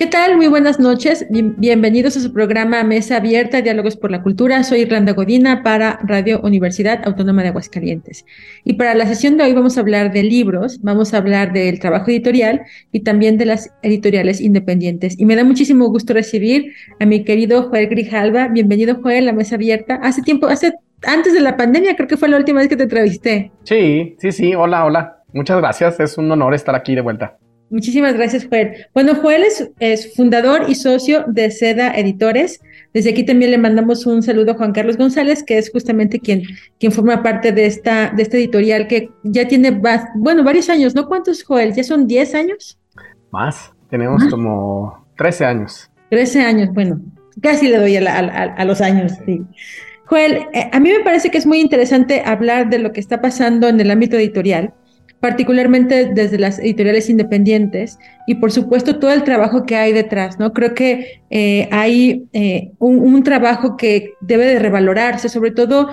¿Qué tal? Muy buenas noches. Bien- bienvenidos a su programa Mesa Abierta, Diálogos por la Cultura. Soy Irlanda Godina para Radio Universidad Autónoma de Aguascalientes. Y para la sesión de hoy vamos a hablar de libros, vamos a hablar del trabajo editorial y también de las editoriales independientes. Y me da muchísimo gusto recibir a mi querido Joel Grijalva. Bienvenido, Joel, a Mesa Abierta. Hace tiempo, hace antes de la pandemia, creo que fue la última vez que te entrevisté. Sí, sí, sí, hola, hola. Muchas gracias, es un honor estar aquí de vuelta. Muchísimas gracias, Joel. Bueno, Joel es, es fundador y socio de Seda Editores. Desde aquí también le mandamos un saludo a Juan Carlos González, que es justamente quien, quien forma parte de esta, de esta editorial que ya tiene, bueno, varios años, ¿no? ¿Cuántos, Joel? ¿Ya son 10 años? Más, tenemos Más. como 13 años. 13 años, bueno, casi le doy a, la- a- los años, sí. Joel, eh, a mí me parece que es muy interesante hablar de lo que está pasando en el ámbito editorial, particularmente desde las editoriales independientes y por supuesto todo el trabajo que hay detrás, ¿no? Creo que eh, hay eh, un, un trabajo que debe de revalorarse, sobre todo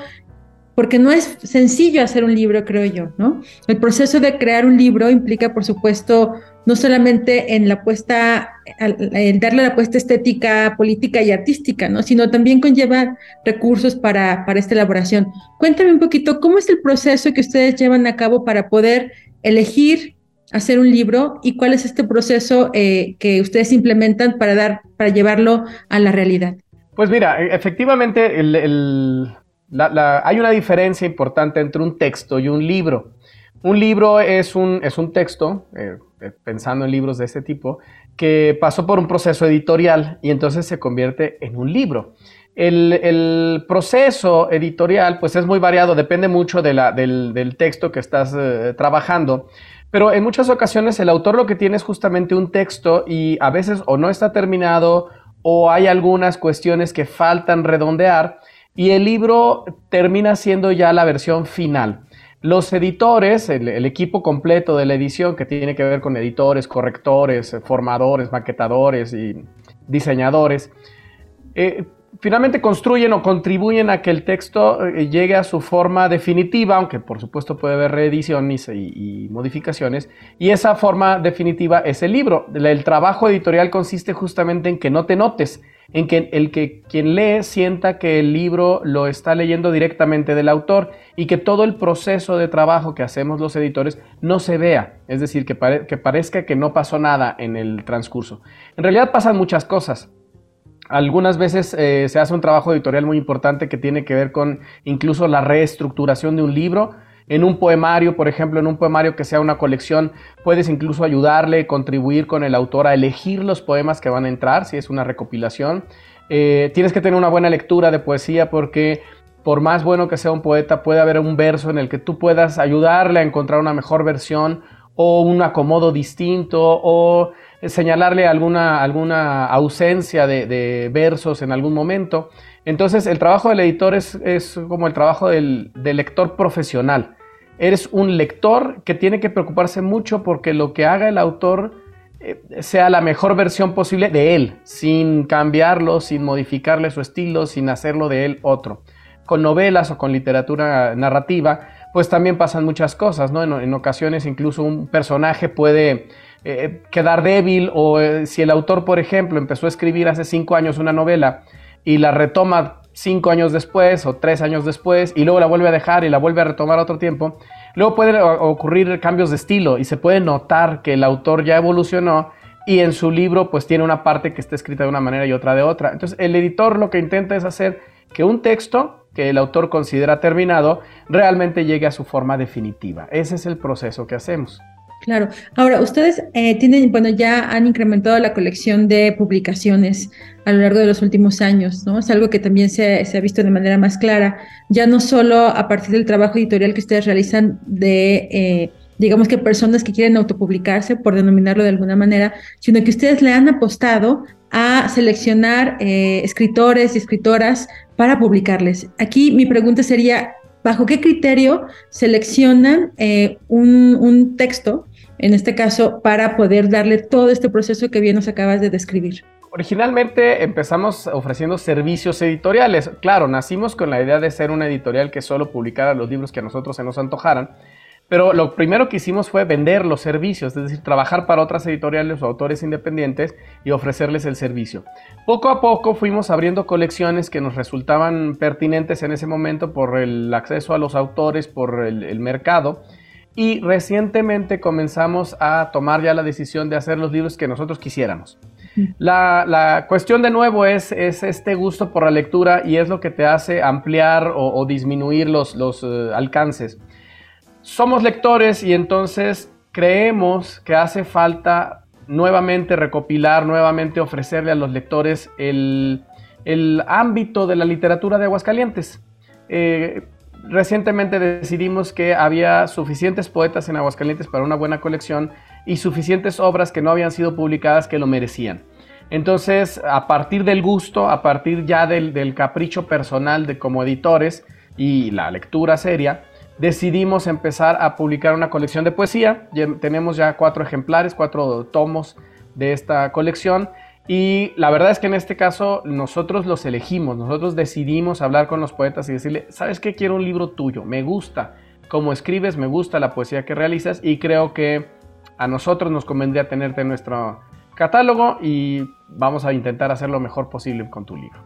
porque no es sencillo hacer un libro, creo yo, ¿no? El proceso de crear un libro implica, por supuesto, no solamente en la puesta, el darle la puesta estética, política y artística, ¿no? Sino también conlleva recursos para, para esta elaboración. Cuéntame un poquito, ¿cómo es el proceso que ustedes llevan a cabo para poder elegir hacer un libro y cuál es este proceso eh, que ustedes implementan para dar, para llevarlo a la realidad? Pues mira, efectivamente el- hay una diferencia importante entre un texto y un libro. Un libro es un, es un texto, eh, eh, pensando en libros de este tipo, que pasó por un proceso editorial y entonces se convierte en un libro. El, proceso editorial pues es muy variado, depende mucho del, del texto que estás eh, trabajando, pero en muchas ocasiones el autor lo que tiene es justamente un texto y a veces o no está terminado o hay algunas cuestiones que faltan redondear y el libro termina siendo ya la versión final. Los editores, el, equipo completo de la edición que tiene que ver con editores, correctores, formadores, maquetadores y diseñadores, eh, finalmente construyen o contribuyen a que el texto eh, llegue a su forma definitiva, aunque por supuesto puede haber reediciones y, modificaciones, y esa forma definitiva es el libro. El trabajo editorial consiste justamente en que no te notes, en que el que quien lee sienta que el libro lo está leyendo directamente del autor y que todo el proceso de trabajo que hacemos los editores no se vea, es decir, que, que parezca que no pasó nada en el transcurso. En realidad pasan muchas cosas. Algunas veces eh, se hace un trabajo editorial muy importante que tiene que ver con incluso la reestructuración de un libro. En un poemario, por ejemplo, en un poemario que sea una colección, puedes incluso ayudarle, contribuir con el autor a elegir los poemas que van a entrar, si es una recopilación. Eh, tienes que tener una buena lectura de poesía porque por más bueno que sea un poeta, puede haber un verso en el que tú puedas ayudarle a encontrar una mejor versión o un acomodo distinto o señalarle alguna, alguna ausencia de, versos en algún momento. Entonces el trabajo del editor es, es como el trabajo del lector profesional. Eres un lector que tiene que preocuparse mucho porque lo que haga el autor eh, sea la mejor versión posible de él, sin cambiarlo, sin modificarle su estilo, sin hacerlo de él otro. Con novelas o con literatura narrativa, pues también pasan muchas cosas, ¿no? En, ocasiones incluso un personaje puede eh, quedar débil o eh, si el autor, por ejemplo, empezó a escribir hace cinco años una novela y la retoma cinco años después o tres años después y luego la vuelve a dejar y la vuelve a retomar otro tiempo, luego pueden ocurrir cambios de estilo y se puede notar que el autor ya evolucionó y en su libro pues tiene una parte que está escrita de una manera y otra de otra. Entonces el editor lo que intenta es hacer que un texto que el autor considera terminado realmente llegue a su forma definitiva. Ese es el proceso que hacemos. Claro. Ahora, ustedes eh, tienen, bueno, ya han incrementado la colección de publicaciones a lo largo de los últimos años, ¿no? Es algo que también se, se ha visto de manera más clara, ya no solo a partir del trabajo editorial que ustedes realizan de, eh, digamos que personas que quieren autopublicarse, por denominarlo de alguna manera, sino que ustedes le han apostado a seleccionar eh, escritores y escritoras para publicarles. Aquí mi pregunta sería, bajo qué criterio seleccionan eh, un, un texto, en este caso, para poder darle todo este proceso que bien nos acabas de describir. Originalmente empezamos ofreciendo servicios editoriales. Claro, nacimos con la idea de ser una editorial que solo publicara los libros que a nosotros se nos antojaran, pero lo primero que hicimos fue vender los servicios, es decir, trabajar para otras editoriales o autores independientes y ofrecerles el servicio. Poco a poco fuimos abriendo colecciones que nos resultaban pertinentes en ese momento por el acceso a los autores, por el, mercado. Y recientemente comenzamos a tomar ya la decisión de hacer los libros que nosotros quisiéramos. La, cuestión de nuevo es, este gusto por la lectura y es lo que te hace ampliar o, disminuir los, eh, alcances. Somos lectores y entonces creemos que hace falta nuevamente recopilar, nuevamente ofrecerle a los lectores el, ámbito de la literatura de Aguascalientes. Eh, recientemente decidimos que había suficientes poetas en Aguascalientes para una buena colección y suficientes obras que no habían sido publicadas que lo merecían. Entonces, a partir del gusto, a partir ya del, capricho personal de como editores y la lectura seria, decidimos empezar a publicar una colección de poesía. tenemos ya cuatro ejemplares, cuatro tomos de esta colección. Y la verdad es que en este caso nosotros los elegimos, nosotros decidimos hablar con los poetas y decirle, ¿sabes qué? Quiero un libro tuyo, me gusta cómo escribes, me gusta la poesía que realizas y creo que a nosotros nos convendría tenerte en nuestro catálogo y vamos a intentar hacer lo mejor posible con tu libro.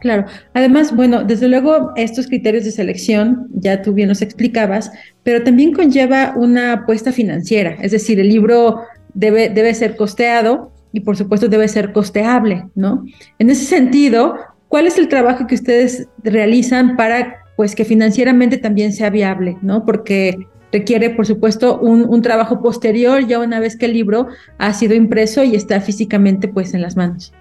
Claro, además, bueno, desde luego estos criterios de selección, ya tú bien nos explicabas, pero también conlleva una apuesta financiera, es decir, el libro debe, debe ser costeado y por supuesto debe ser costeable, ¿no? En ese sentido, ¿cuál es el trabajo que ustedes realizan para pues que financieramente también sea viable, ¿no? Porque requiere, por supuesto, un, trabajo posterior ya una vez que el libro ha sido impreso y está físicamente pues en las manos.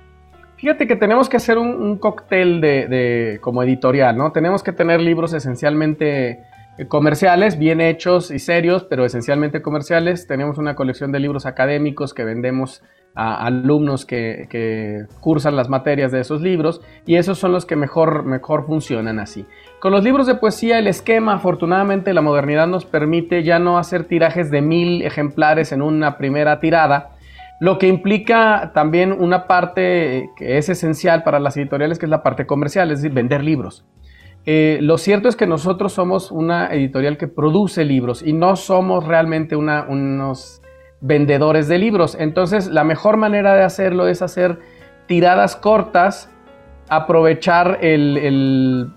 Fíjate que tenemos que hacer un, cóctel de, como editorial, ¿no? Tenemos que tener libros esencialmente eh, comerciales, bien hechos y serios, pero esencialmente comerciales. Tenemos una colección de libros académicos que vendemos a alumnos que, cursan las materias de esos libros y esos son los que mejor, mejor funcionan así. Con los libros de poesía el esquema, afortunadamente la modernidad nos permite ya no hacer tirajes de mil ejemplares en una primera tirada, lo que implica también una parte que es esencial para las editoriales, que es la parte comercial, es decir, vender libros. Eh, lo cierto es que nosotros somos una editorial que produce libros y no somos realmente una, unos vendedores de libros. Entonces, la mejor manera de hacerlo es hacer tiradas cortas, aprovechar el,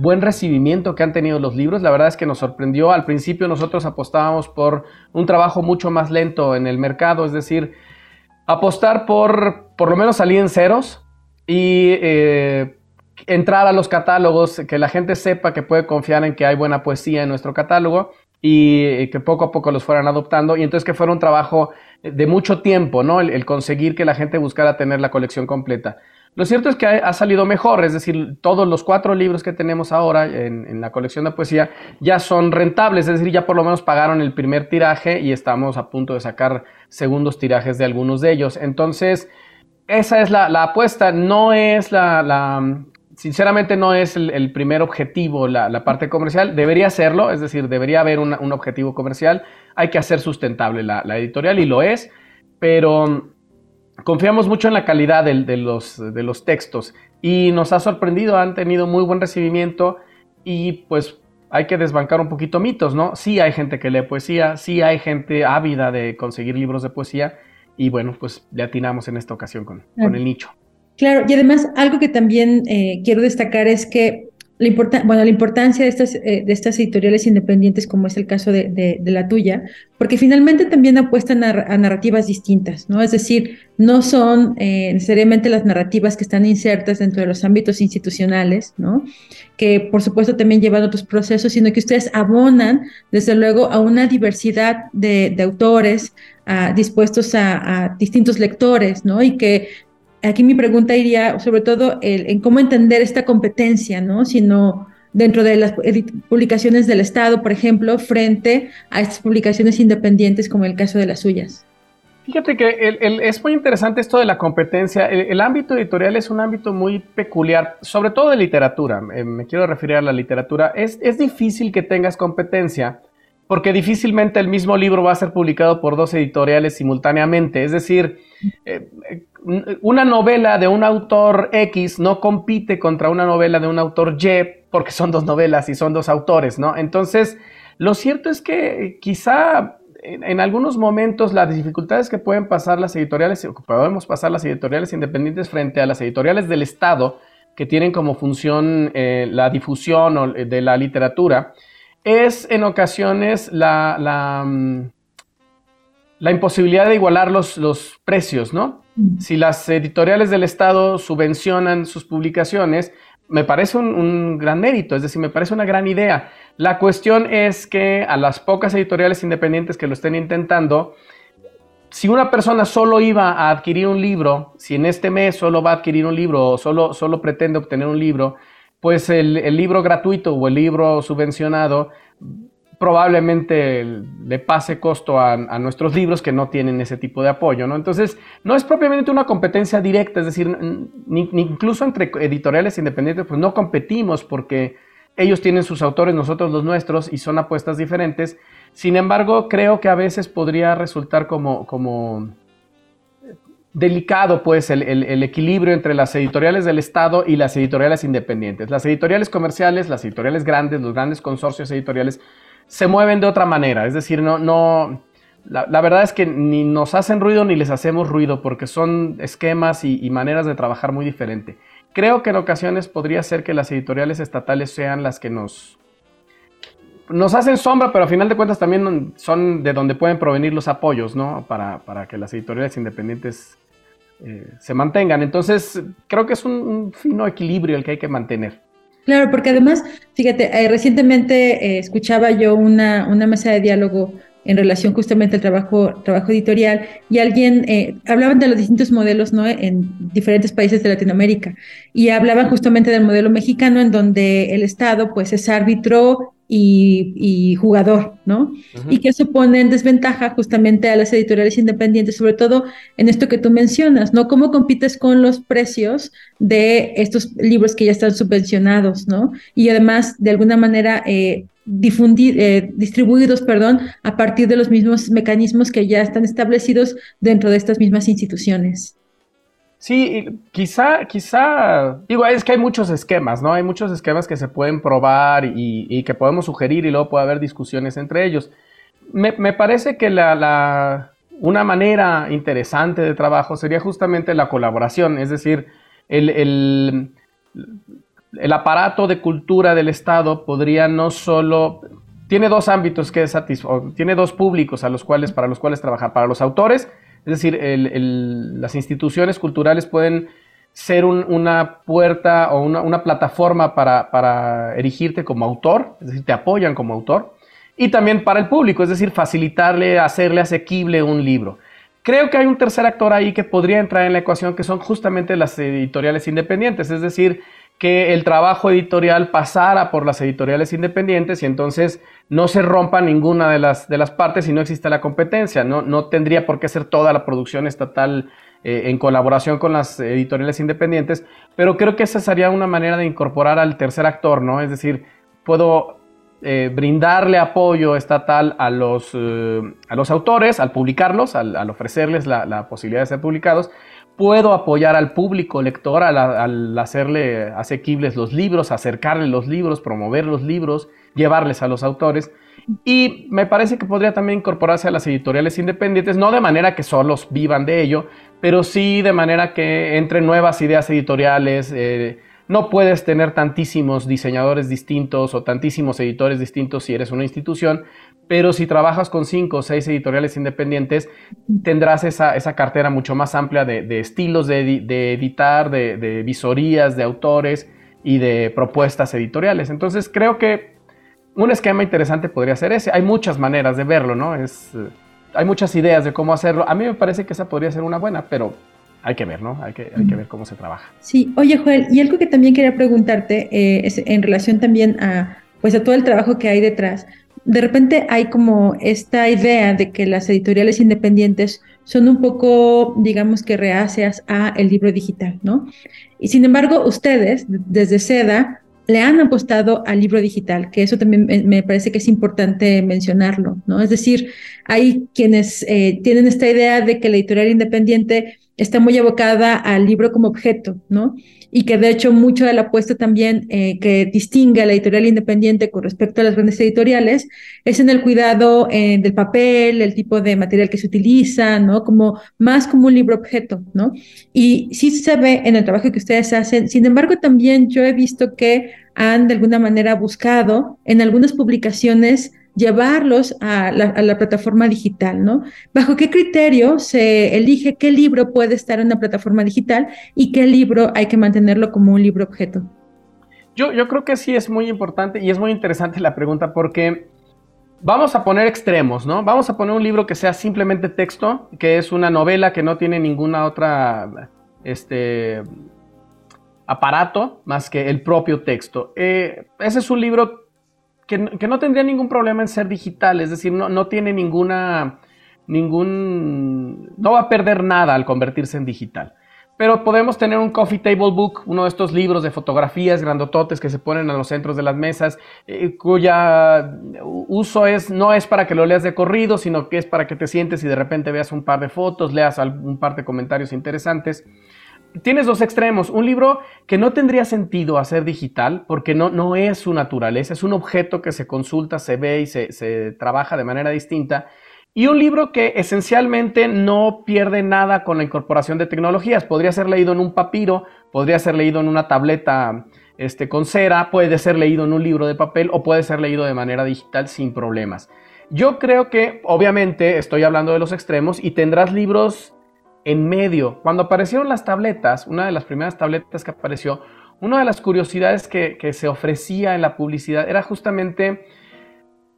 buen recibimiento que han tenido los libros. La verdad es que nos sorprendió. Al principio nosotros apostábamos por un trabajo mucho más lento en el mercado, es decir, apostar por por lo menos salir en ceros y eh, entrar a los catálogos, que la gente sepa que puede confiar en que hay buena poesía en nuestro catálogo y que poco a poco los fueran adoptando y entonces que fuera un trabajo de mucho tiempo, ¿no? El, conseguir que la gente buscara tener la colección completa. Lo cierto es que ha, salido mejor, es decir, todos los cuatro libros que tenemos ahora en, la colección de poesía ya son rentables, es decir, ya por lo menos pagaron el primer tiraje y estamos a punto de sacar segundos tirajes de algunos de ellos. Entonces, esa es la, apuesta, no es la, sinceramente no es el, primer objetivo la, parte comercial, debería serlo, es decir, debería haber un objetivo comercial, hay que hacer sustentable la, editorial y lo es, pero confiamos mucho en la calidad de, los, de los textos y nos ha sorprendido, han tenido muy buen recibimiento y pues hay que desbancar un poquito mitos, ¿no? Sí hay gente que lee poesía, sí hay gente ávida de conseguir libros de poesía y bueno, pues le atinamos en esta ocasión con, con el nicho. Claro, y además algo que también eh, quiero destacar es que la, bueno, la importancia de estas, eh, de estas editoriales independientes, como es el caso de, la tuya, porque finalmente también apuestan a, narrativas distintas, ¿no? Es decir, no son eh, necesariamente las narrativas que están insertas dentro de los ámbitos institucionales, ¿no? Que por supuesto también llevan otros procesos, sino que ustedes abonan, desde luego, a una diversidad de, autores, dispuestos a, a, distintos lectores, ¿no? Y que aquí mi pregunta iría sobre todo en cómo entender esta competencia, ¿no? Sino dentro de las publicaciones del Estado, por ejemplo, frente a estas publicaciones independientes como el caso de las suyas. Fíjate que es muy interesante esto de la competencia. El, ámbito editorial es un ámbito muy peculiar, sobre todo de literatura. Eh, me quiero referir a la literatura. Es, es difícil que tengas competencia porque difícilmente el mismo libro va a ser publicado por dos editoriales simultáneamente. Es decir, eh, una novela de un autor X no compite contra una novela de un autor Y porque son dos novelas y son dos autores, ¿no? Entonces, lo cierto es que quizá en, algunos momentos las dificultades que pueden pasar las editoriales, podemos pasar las editoriales independientes frente a las editoriales del Estado, que tienen como función eh, la difusión de la literatura, es en ocasiones la, la, mm, imposibilidad de igualar los, los precios, ¿no? Si las editoriales del Estado subvencionan sus publicaciones, me parece un, gran mérito, es decir, me parece una gran idea. La cuestión es que a las pocas editoriales independientes que lo estén intentando, si una persona solo iba a adquirir un libro, si en este mes solo va a adquirir un libro o solo, solo pretende obtener un libro, pues el libro gratuito o el libro subvencionado probablemente le pase costo a, nuestros libros que no tienen ese tipo de apoyo, ¿no? Entonces, no es propiamente una competencia directa, es decir, ni, incluso entre editoriales independientes, pues no competimos porque ellos tienen sus autores, nosotros los nuestros, y son apuestas diferentes. Sin embargo, creo que a veces podría resultar como, como delicado, pues, el, el equilibrio entre las editoriales del Estado y las editoriales independientes. Las editoriales comerciales, las editoriales grandes, los grandes consorcios editoriales, se mueven de otra manera. Es decir, no, no, la, verdad es que ni nos hacen ruido ni les hacemos ruido porque son esquemas y, maneras de trabajar muy diferente. Creo que en ocasiones podría ser que las editoriales estatales sean las que nos, nos hacen sombra, pero a final de cuentas también son de donde pueden provenir los apoyos, ¿no? Para, que las editoriales independientes eh, se mantengan. Entonces, creo que es un fino equilibrio el que hay que mantener. Claro, porque además, fíjate, eh, recientemente eh, escuchaba yo una, una mesa de diálogo en relación justamente al trabajo, trabajo editorial y alguien, eh, hablaban de los distintos modelos ¿no? en diferentes países de Latinoamérica y hablaban justamente del modelo mexicano en donde el Estado pues es árbitro y, jugador, ¿no? Y que eso pone en desventaja justamente a las editoriales independientes, sobre todo en esto que tú mencionas, ¿no? ¿Cómo compites con los precios de estos libros que ya están subvencionados, ¿no? Y además, de alguna manera, eh, difundir, eh, distribuidos, perdón, a partir de los mismos mecanismos que ya están establecidos dentro de estas mismas instituciones. Sí, quizá, quizá, digo, es que hay muchos esquemas, ¿no? Hay muchos esquemas que se pueden probar y, que podemos sugerir y luego puede haber discusiones entre ellos. Me, parece que la, una manera interesante de trabajo sería justamente la colaboración, es decir, el, el, el aparato de cultura del Estado podría no solo tiene dos ámbitos que tiene dos públicos a los cuales, para los cuales trabajar, para los autores, es decir, las instituciones culturales pueden ser una puerta o una, plataforma para, para, erigirte como autor, es decir, te apoyan como autor, y también para el público, es decir, facilitarle, hacerle asequible un libro. Creo que hay un tercer actor ahí que podría entrar en la ecuación, que son justamente las editoriales independientes, es decir, que el trabajo editorial pasara por las editoriales independientes y entonces no se rompa ninguna de las, de las partes y no existe la competencia. No, no tendría por qué ser toda la producción estatal eh, en colaboración con las editoriales independientes, pero creo que esa sería una manera de incorporar al tercer actor, ¿no? Es decir, puedo eh, brindarle apoyo estatal a los, eh, a los autores, al publicarlos, al, ofrecerles la, la posibilidad de ser publicados, puedo apoyar al público lector al, hacerle asequibles los libros, acercarle los libros, promover los libros, llevarles a los autores. Y me parece que podría también incorporarse a las editoriales independientes, no de manera que solos vivan de ello, pero sí de manera que entre nuevas ideas editoriales. Eh, no puedes tener tantísimos diseñadores distintos o tantísimos editores distintos si eres una institución, pero si trabajas con cinco o seis editoriales independientes, tendrás esa, cartera mucho más amplia de, estilos de, editar, de, visorías, de autores y de propuestas editoriales. Entonces creo que un esquema interesante podría ser ese. Hay muchas maneras de verlo, ¿no? Es, eh, hay muchas ideas de cómo hacerlo. A mí me parece que esa podría ser una buena, pero hay que ver, ¿no? Hay que, hay que ver cómo se trabaja. Sí, oye Joel, y algo que también quería preguntarte eh, es en relación también a, pues a todo el trabajo que hay detrás de repente hay como esta idea de que las editoriales independientes son un poco, digamos que reacias a el libro digital, ¿no? Y sin embargo, ustedes desde SEDA le han apostado al libro digital, que eso también me parece que es importante mencionarlo, ¿no? Es decir, hay quienes eh, tienen esta idea de que la editorial independiente está muy abocada al libro como objeto, ¿no? Y que de hecho mucho de la apuesta también eh, que distingue a la editorial independiente con respecto a las grandes editoriales es en el cuidado eh, del papel, el tipo de material que se utiliza, ¿no? Como más como un libro objeto, ¿no? Y sí se ve en el trabajo que ustedes hacen. Sin embargo, también yo he visto que han de alguna manera buscado en algunas publicaciones llevarlos a la, plataforma digital, ¿no? ¿Bajo qué criterio se elige qué libro puede estar en una plataforma digital y qué libro hay que mantenerlo como un libro objeto? Yo, creo que sí es muy importante y es muy interesante la pregunta porque vamos a poner extremos, ¿no? Vamos a poner un libro que sea simplemente texto, que es una novela que no tiene ninguna otra, este, aparato más que el propio texto. Eh, ese es un libro que, no tendría ningún problema en ser digital, es decir, no, no tiene ninguna, ningún, no va a perder nada al convertirse en digital. Pero podemos tener un coffee table book, uno de estos libros de fotografías grandototes que se ponen en los centros de las mesas, eh, cuya uso es, no es para que lo leas de corrido, sino que es para que te sientes y de repente veas un par de fotos, leas un par de comentarios interesantes tienes dos extremos. Un libro que no tendría sentido hacer digital porque no, no es su naturaleza, es un objeto que se consulta, se ve y se, se, trabaja de manera distinta. Y un libro que esencialmente no pierde nada con la incorporación de tecnologías. Podría ser leído en un papiro, podría ser leído en una tableta este, con cera, puede ser leído en un libro de papel o puede ser leído de manera digital sin problemas. Yo creo que, obviamente, estoy hablando de los extremos y tendrás libros en medio. Cuando aparecieron las tabletas, una de las primeras tabletas que apareció, una de las curiosidades que, se ofrecía en la publicidad era justamente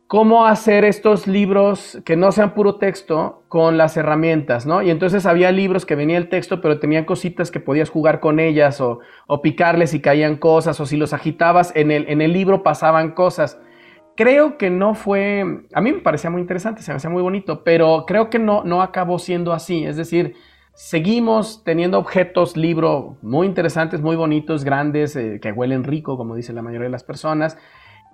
cómo hacer estos libros que no sean puro texto con las herramientas, ¿no? Y entonces había libros que venía el texto, pero tenían cositas que podías jugar con ellas o, picarles y caían cosas, o si los agitabas en el, libro pasaban cosas. Creo que no fue, a mí me parecía muy interesante, se me hacía muy bonito, pero creo que no acabó siendo así, es decir, Seguimos teniendo objetos, libro muy interesantes, muy bonitos, grandes, eh, que huelen rico, como dice la mayoría de las personas.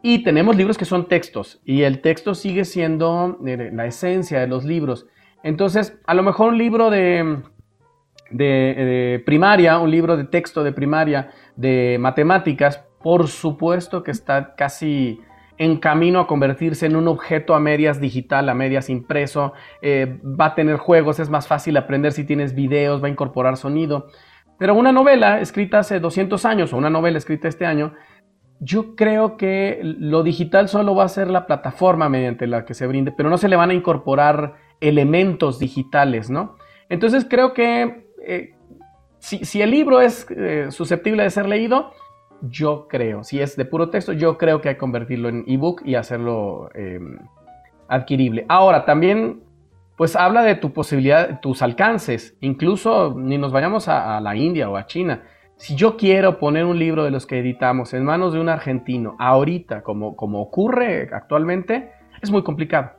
Y tenemos libros que son textos, y el texto sigue siendo eh, la esencia de los libros. Entonces, a lo mejor un libro de, de, primaria, un libro de texto de primaria, de matemáticas, por supuesto que está casi en camino a convertirse en un objeto a medias digital, a medias impreso, eh, va a tener juegos, es más fácil aprender si tienes videos, va a incorporar sonido. Pero una novela escrita hace 200 años o una novela escrita este año, yo creo que lo digital solo va a ser la plataforma mediante la que se brinde, pero no se le van a incorporar elementos digitales, ¿no? Entonces creo que eh, si, el libro es eh, susceptible de ser leído, yo creo, si es de puro texto, yo creo que hay que convertirlo en ebook y hacerlo em, adquirible. Ahora, también, pues habla de tu posibilidad, tus alcances. Incluso ni nos vayamos a, la India o a China. Si yo quiero poner un libro de los que editamos en manos de un argentino, ahorita, como, como ocurre actualmente, es muy complicado.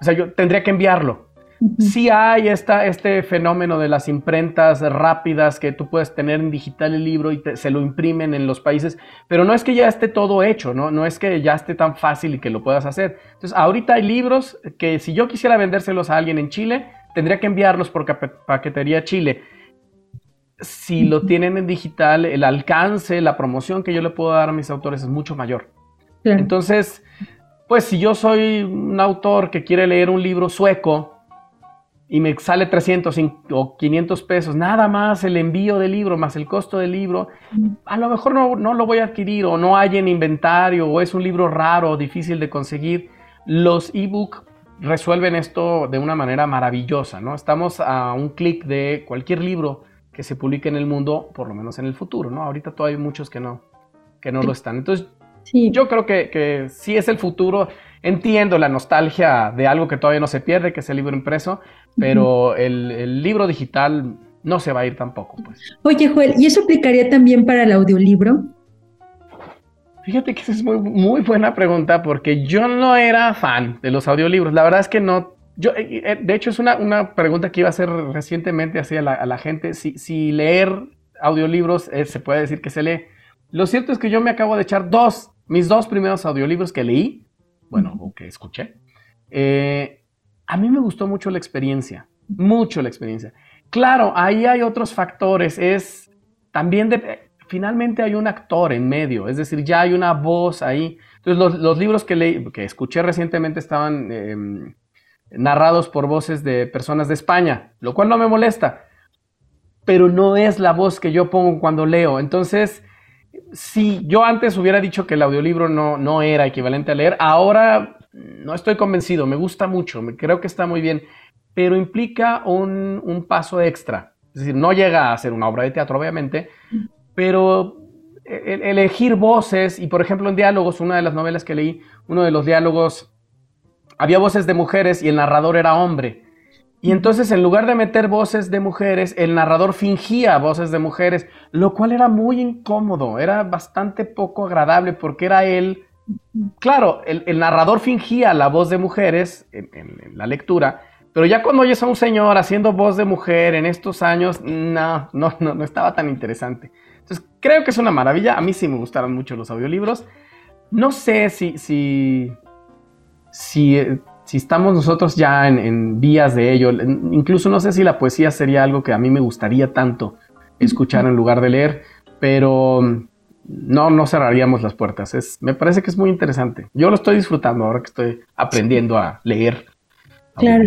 O sea, yo tendría que enviarlo sí hay esta, este fenómeno de las imprentas rápidas que tú puedes tener en digital el libro y se lo imprimen en los países, pero no es que ya esté todo hecho, ¿no? No es que ya esté tan fácil y que lo puedas hacer. Entonces, ahorita hay libros que si yo quisiera vendérselos a alguien en Chile, tendría que enviarlos por paquetería Chile. Si lo tienen en digital, el alcance, la promoción que yo le puedo dar a mis autores es mucho mayor. Entonces, pues si yo soy un autor que quiere leer un libro sueco, y me sale 300 o 500 pesos, nada más el envío del libro, más el costo del libro, a lo mejor no, no lo voy a adquirir o no hay en inventario o es un libro raro o difícil de conseguir. Los ebook resuelven esto de una manera maravillosa, ¿no? Estamos a un clic de cualquier libro que se publique en el mundo, por lo menos en el futuro, ¿no? Ahorita todavía hay muchos que no, que no lo están. Entonces, yo creo que, que sí es el futuro. Entiendo la nostalgia de algo que todavía no se pierde, que es el libro impreso, pero el, libro digital no se va a ir tampoco. Pues. Oye, Joel, ¿y eso aplicaría también para el audiolibro? Fíjate que esa es muy, muy buena pregunta porque yo no era fan de los audiolibros. La verdad es que no Yo, eh, eh, de hecho, es una, pregunta que iba a hacer recientemente hacia la, a la gente. Si, si, leer audiolibros eh, se puede decir que se lee. Lo cierto es que yo me acabo de echar dos, mis dos primeros audiolibros que leí, bueno, o que escuché. a mí me gustó mucho la experiencia, mucho la experiencia. Claro, ahí hay otros factores. Es también de, finalmente hay un actor en medio, es decir, ya hay una voz ahí. Entonces, los, libros que, leí, que escuché recientemente estaban em, narrados por voces de personas de España, lo cual no me molesta, pero no es la voz que yo pongo cuando leo. Entonces, si yo antes hubiera dicho que el audiolibro no, no era equivalente a leer, ahora no estoy convencido, me gusta mucho, me, creo que está muy bien, pero implica un, un paso extra. Es decir, no llega a ser una obra de teatro, obviamente, pero elegir voces, y por ejemplo en diálogos, una de las novelas que leí, uno de los diálogos, había voces de mujeres y el narrador era hombre. Y entonces en lugar de meter voces de mujeres, el narrador fingía voces de mujeres, lo cual era muy incómodo, era bastante poco agradable porque era él, claro, el, narrador fingía la voz de mujeres en, la lectura, pero ya cuando oyes a un señor haciendo voz de mujer en estos años, no, no, no, no estaba tan interesante. Entonces, creo que es una maravilla. A mí sí me gustaron mucho los audiolibros. No sé si, si, si, eh, si estamos nosotros ya en, vías de ello. Incluso no sé si la poesía sería algo que a mí me gustaría tanto escuchar en lugar de leer, pero mm, no, no cerraríamos las puertas. Es, me parece que es muy interesante. Yo lo estoy disfrutando ahora que estoy aprendiendo a leer. Claro.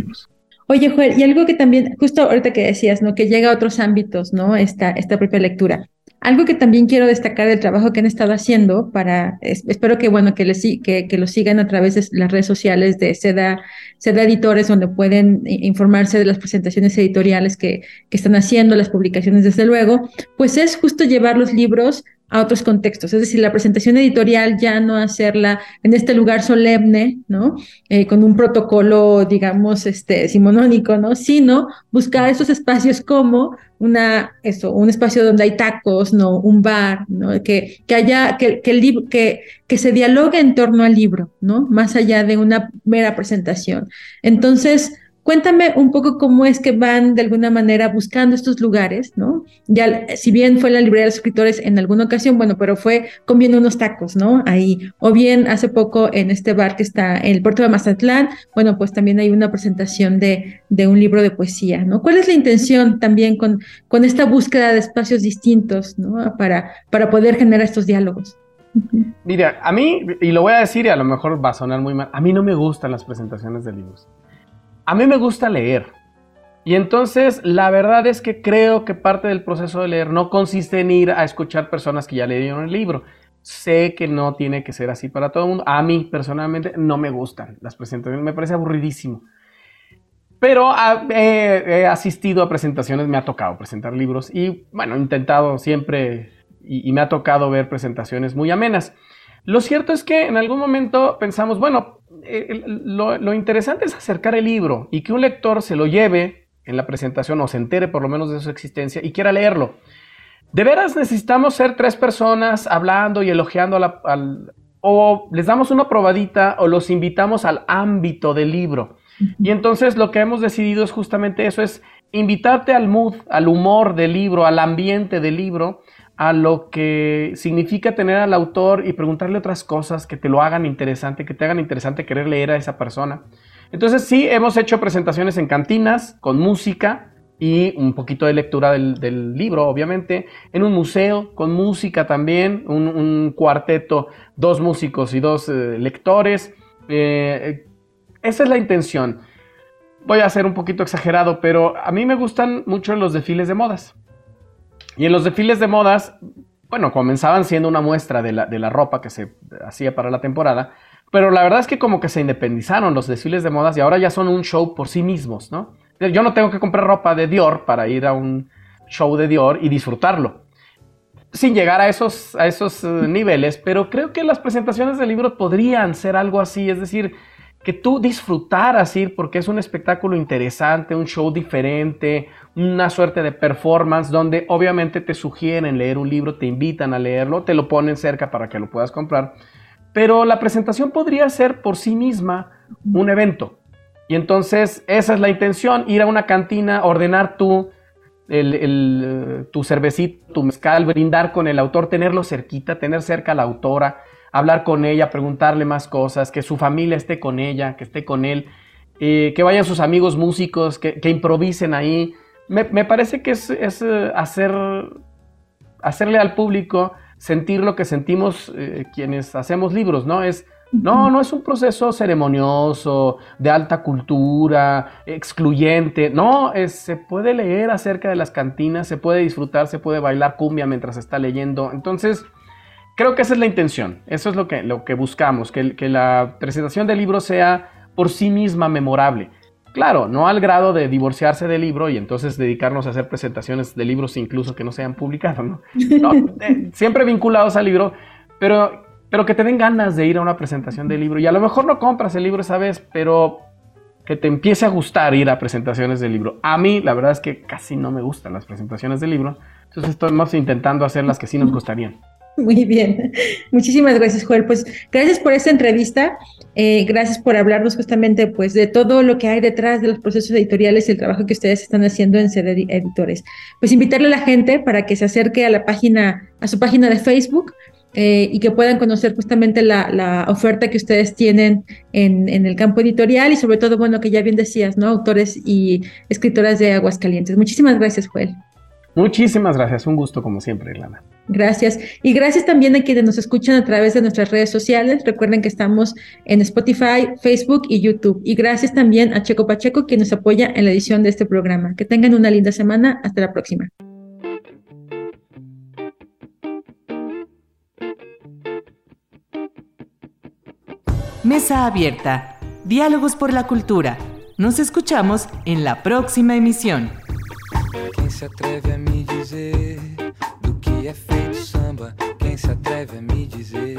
Oye, Joel, y algo que también, justo ahorita que decías, ¿no? Que llega a otros ámbitos, ¿no? Esta, esta propia lectura. Algo que también quiero destacar del trabajo que han estado haciendo para, espero que bueno, que, les, que, que lo sigan a través de las redes sociales de Seda, Seda Editores, donde pueden informarse de las presentaciones editoriales que, que están haciendo, las publicaciones desde luego, pues es justo llevar los libros a otros contextos. Es decir, la presentación editorial ya no hacerla en este lugar solemne, ¿no? Eh, con un protocolo, digamos, este, simonónico, ¿no? Sino buscar esos espacios como una, eso, un espacio donde hay tacos, ¿no? Un bar, ¿no? Que, que haya, que, que, el que, que se dialogue en torno al libro, ¿no? Más allá de una mera presentación. Entonces, Cuéntame un poco cómo es que van de alguna manera buscando estos lugares, ¿no? Ya, si bien fue la librería de los escritores en alguna ocasión, bueno, pero fue comiendo unos tacos, ¿no? Ahí. O bien hace poco en este bar que está en el puerto de Mazatlán, bueno, pues también hay una presentación de, de un libro de poesía, ¿no? ¿Cuál es la intención también con, con esta búsqueda de espacios distintos, ¿no? Para, para poder generar estos diálogos. Mira, a mí, y lo voy a decir y a lo mejor va a sonar muy mal, a mí no me gustan las presentaciones de libros. A mí me gusta leer. Y entonces la verdad es que creo que parte del proceso de leer no consiste en ir a escuchar personas que ya leyeron el libro. Sé que no tiene que ser así para todo el mundo. A mí personalmente no me gustan las presentaciones, me parece aburridísimo. Pero he, asistido a presentaciones, me ha tocado presentar libros y bueno, he intentado siempre y me ha tocado ver presentaciones muy amenas. Lo cierto es que en algún momento pensamos, bueno, eh, lo, interesante es acercar el libro y que un lector se lo lleve en la presentación o se entere por lo menos de su existencia y quiera leerlo. ¿De veras necesitamos ser tres personas hablando y elogiando al... o les damos una probadita o los invitamos al ámbito del libro? Y entonces lo que hemos decidido es justamente eso, es invitarte al mood, al humor del libro, al ambiente del libro a lo que significa tener al autor y preguntarle otras cosas que te lo hagan interesante, que te hagan interesante querer leer a esa persona. Entonces sí, hemos hecho presentaciones en cantinas, con música y un poquito de lectura del, libro, obviamente, en un museo, con música también, un, cuarteto, dos músicos y dos eh, lectores. Eh, esa es la intención. Voy a ser un poquito exagerado, pero a mí me gustan mucho los desfiles de modas. Y en los desfiles de modas, bueno, comenzaban siendo una muestra de la, de la ropa que se hacía para la temporada, pero la verdad es que como que se independizaron los desfiles de modas y ahora ya son un show por sí mismos, ¿no? Yo no tengo que comprar ropa de Dior para ir a un show de Dior y disfrutarlo. Sin llegar a esos, a esos eh, niveles, pero creo que las presentaciones de libros podrían ser algo así, es decir, que tú disfrutaras ir porque es un espectáculo interesante, un show diferente, una suerte de performance donde obviamente te sugieren leer un libro, te invitan a leerlo, te lo ponen cerca para que lo puedas comprar. Pero la presentación podría ser por sí misma un evento. Y entonces esa es la intención, ir a una cantina, ordenar tú el, tu cervecito, tu mezcal, brindar con el autor, tenerlo cerquita, tener cerca a la autora, hablar con ella, preguntarle más cosas, que su familia esté con ella, que esté con él, eh, que vayan sus amigos músicos, que, improvisen ahí. Me, parece que es, eh, hacer, hacerle al público sentir lo que sentimos eh, quienes hacemos libros, ¿no? Es no, no es un proceso ceremonioso, de alta cultura, excluyente. No, se puede leer acerca de las cantinas, se puede disfrutar, se puede bailar cumbia mientras está leyendo. Entonces, creo que esa es la intención. Eso es lo que, lo que buscamos, que, que la presentación del libro sea por sí misma memorable. Claro, no al grado de divorciarse del libro y entonces dedicarnos a hacer presentaciones de libros incluso que no se hayan publicado, ¿no? Eh, siempre vinculados al libro, pero pero que te den ganas de ir a una presentación de libro. Y a lo mejor no compras el libro esa vez, pero que te empiece a gustar ir a presentaciones de libro. A mí, la verdad es que casi no me gustan las presentaciones de libro. Entonces estamos intentando hacer las que sí nos gustarían. Muy bien. Muchísimas gracias, Joel. Pues gracias por esta entrevista. Eh, gracias por hablarnos justamente pues, de todo lo que hay detrás de los procesos editoriales y el trabajo que ustedes están haciendo en CD Editores. Pues invitarle a la gente para que se acerque a la página, a su página de Facebook, eh, y que puedan conocer justamente la, oferta que ustedes tienen en, el campo editorial y sobre todo, bueno, que ya bien decías, ¿no? Autores y escritoras de Aguascalientes. Muchísimas gracias, Joel. Muchísimas gracias, un gusto como siempre, Irlanda. Gracias. Y gracias también a quienes nos escuchan a través de nuestras redes sociales. Recuerden que estamos en Spotify, Facebook y YouTube. Y gracias también a Checo Pacheco, quien nos apoya en la edición de este programa. Que tengan una linda semana. Hasta la próxima. Mesa Abierta. Diálogos por la Cultura. Nos escuchamos en la próxima emisión. Se atreve a é feito samba? Quem se atreve a me dizer?